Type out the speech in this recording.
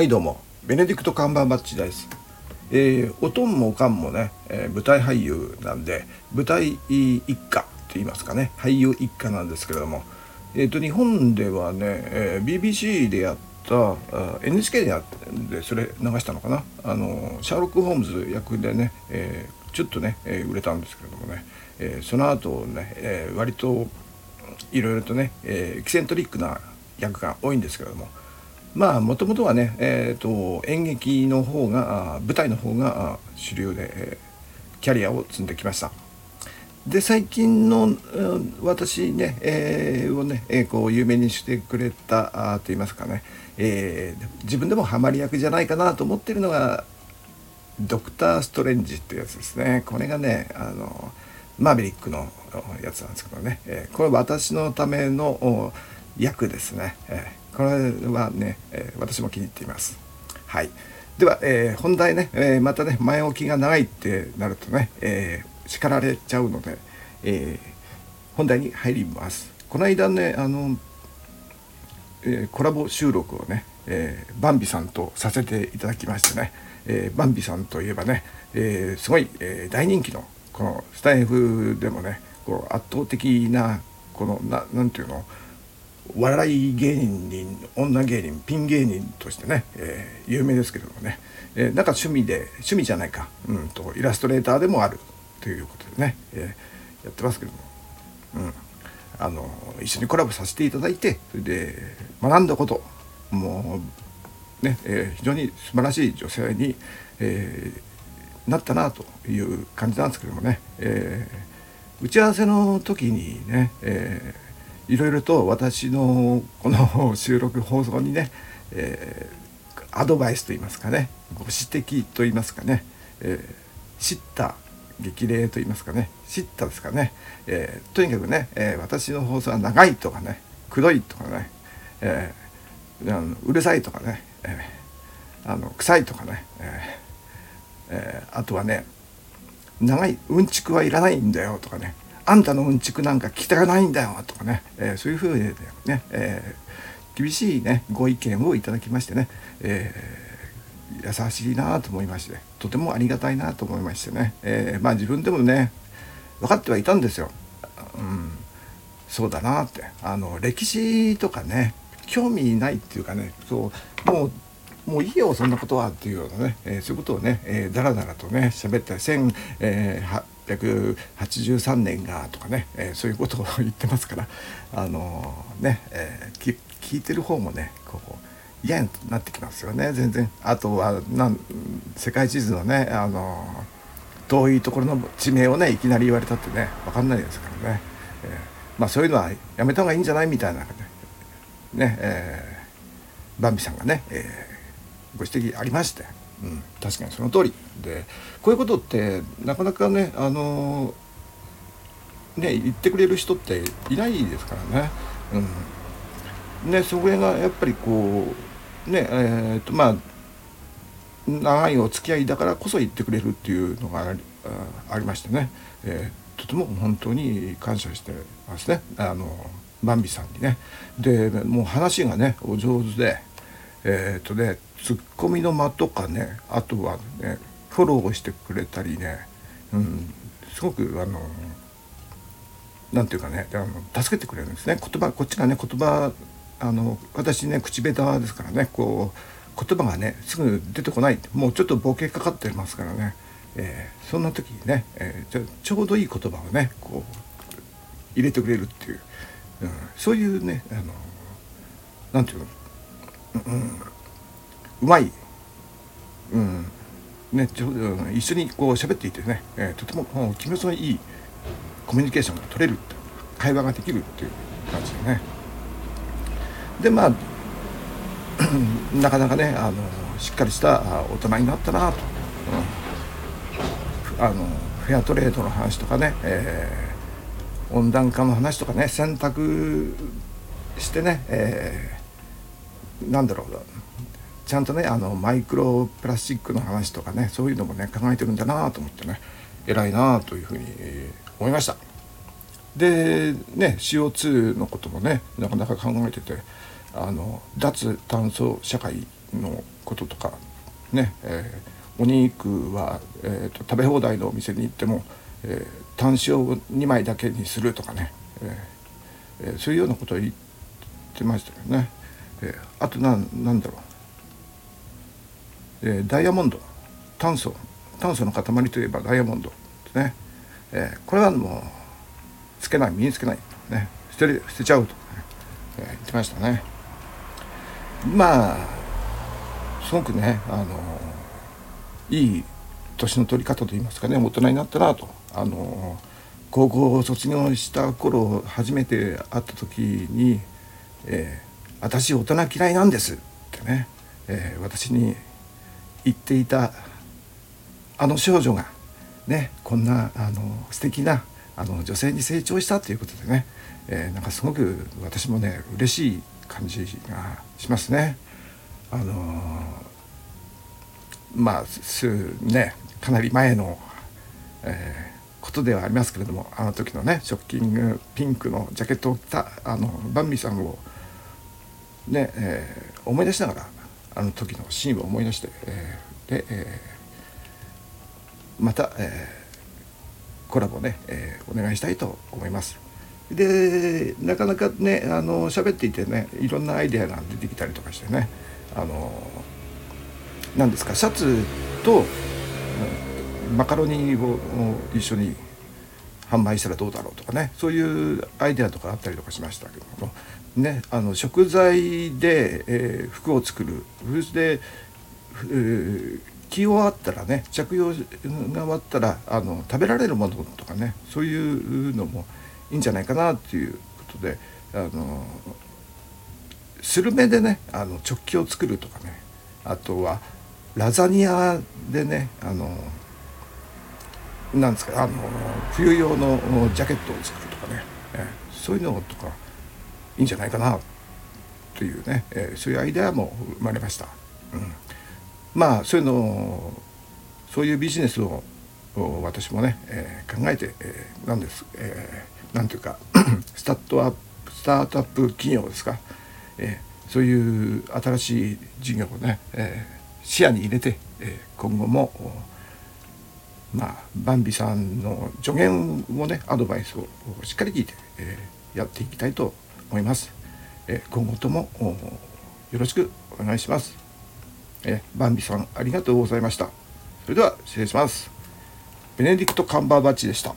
はいどうも。ベネディクト・カンバーバッチです、えー、おとんもおかんもね、えー舞台俳優なんで舞台一家って言いますかね。俳優一家なんですけれども、えー、と日本ではね、え BBC でやったあ NHK でやってそれ流したのかな。あのシャーロック・ホームズ役でね、えちょっとね、え売れたんですけれどもね、えその後ね、え割といろいろとね、えエキセントリックな役が多いんですけれども。まあもともとはね、えー、と演劇の方が舞台の方が主流で、キャリアを積んできました。で最近の私ね、えーをね、えーこう有名にしてくれたあと言いますかね、えー自分でもハマり役じゃないかなと思ってるのがドクター・ストレンジってやつですねこれがねあのマーベリックのやつなんですけどね、えーこれ私のための役ですね、えーこれはね、えー私も気に入っています。はい。では、えー本題ね、えーまたね前置きが長いってなるとね、えー叱られちゃうので、えー本題に入ります。この間ねあのえーコラボ収録をね、えーバンビさんとさせていただきましてね、えーバンビさんといえばね、えーすごい、えー大人気のこのスタイフでもねこう圧倒的なこのななんていうの笑い芸人女芸人ピン芸人としてね、えー有名ですけどもね、えーなんか趣味で趣味じゃないか、うん、とイラストレーターでもあるということでね、えーやってますけども、うん、あの一緒にコラボさせていただいてそれで学んだこともうね、えー非常に素晴らしい女性に、えーなったなという感じなんですけどもね、えー打ち合わせの時にね、えーいろいろと私のこの収録放送にね、えーアドバイスといいますかねご指摘といいますかね、えー知った激励と言いますかね知ったですかね、えーとにかくね、えー私の放送は長いとかねくどいとかね、えーあのうるさいとかね、えーあの臭いとかね、えーあとはね長いうんちくはいらないんだよとかねあんたのうんちくなんか聞きたくないんだよとかね、えーそういうふうにね、えー厳しいねご意見をいただきましてね、えー優しいなと思いましてとてもありがたいなと思いましてね、えまあ自分でもね分かってはいたんですよ。うん、そうだなって。あの歴史とかね興味ないっていうかねそうもうもういいよそんなことはっていうようなね、えーそういうことをね、えーだらだらとね喋って1 8 0 0 1883年がとかね、えーそういうことを言ってますからあのーね、えー聞いてる方もねこう嫌になってきますよね全然あとはなん世界地図のねあの遠いところの地名をねいきなり言われたってね分かんないですからね、えーまあそういうのはやめた方がいいんじゃないみたいなねね、えーバンビさんがね、えーご指摘ありまして、うん、確かにその通りでこういうことってなかなかねあのね言ってくれる人っていないですからね。うん、ねそれがやっぱりこうねえーとまあ長いお付き合いだからこそ言ってくれるっていうのがありましてね、えーとても本当に感謝してますねあのバンビさんにね。でもう話がねお上手でえっ、とねツッコミの間とかねあとはねフォローをしてくれたりね、うん、すごくあのなんていうかねあの助けてくれるんですね。言葉こっちがね言葉あの私ね口下手ですからねこう言葉がねすぐ出てこない。もうちょっとボケかかってますからね、えーそんな時にね、えーちょちょうどいい言葉をねこう入れてくれるっていう、うん、そういうねあのなていうの、うん、うまい、うん。ね、ちょ一緒にこう喋っていてね、えとても気持ちのいいコミュニケーションが取れる会話ができるっていう感じでね。でまあ なかなかねあのしっかりした大人になったなと、うん、あのフェアトレードの話とかね、えー温暖化の話とかね選択してね、えーなんだろうちゃんとねあのマイクロプラスチックの話とかねそういうのもね考えてるんだなと思ってね偉いなというふうに思いました。でね CO2 のこともねなかなか考えててあの脱炭素社会のこととかね、えー、お肉は、えーと、食べ放題のお店に行っても、えー、単塩2枚だけにするとかね、えー、そういうようなことを言ってましたよね。えー、あとなんなんだろう、えー、ダイヤモンド炭素炭素の塊といえばダイヤモンドですね、えー、これはもうつけない身につけない、ね、捨て捨てちゃうと、ねえー、言ってましたね。まあすごくねあのいい年の取り方といいますかね大人になったなと。あの高校を卒業した頃初めて会った時に「えー、私大人嫌いなんです」ってね、えー、私に言っていたあの少女がねこんなあの素敵なあの女性に成長したということでね、えー、なんかすごく私もね嬉しい感じがしますね。あのまあすねかなり前の、えー、ことではありますけれどもあの時のねショッキングピンクのジャケットを着たあのバンビさんをね、えー、思い出しながらあの時のシーンを思い出して、えー、で、えー、また、えー、コラボね、えー、お願いしたいと思います。でなかなかねあの喋っていてねいろんなアイデアが出てきたりとかしてねあの何ですかシャツとマカロニを一緒に販売したらどうだろうとかねそういうアイデアとかあったりとかしましたけども。ねあの食材で、えー、服を作る。そして、えー、着終わったらね着用が終わったらあの食べられるものとかねそういうのもいいんじゃないかなっていうことであのスルメでねあの直帰を作るとかねあとはラザニアでねあのなんですかあの冬用のジャケットを作るとかね、えそういうのとかいいんじゃないかなというね、えそういうアイデアも生まれました。うん、まあそういうのそういうビジネスを私もね、えー、考えて、えー、なんです、えー、なんていうか スタートアップスタートアップ企業ですか、えー、そういう新しい事業をね、えー、視野に入れて、えー、今後もまあバンビさんの助言をねアドバイスをしっかり聞いて、えー、やっていきたいと思います。えー、今後ともよろしくお願いします。えー、バンビさんありがとうございました。それでは失礼します。ベネディクト・カンバーバッチでした。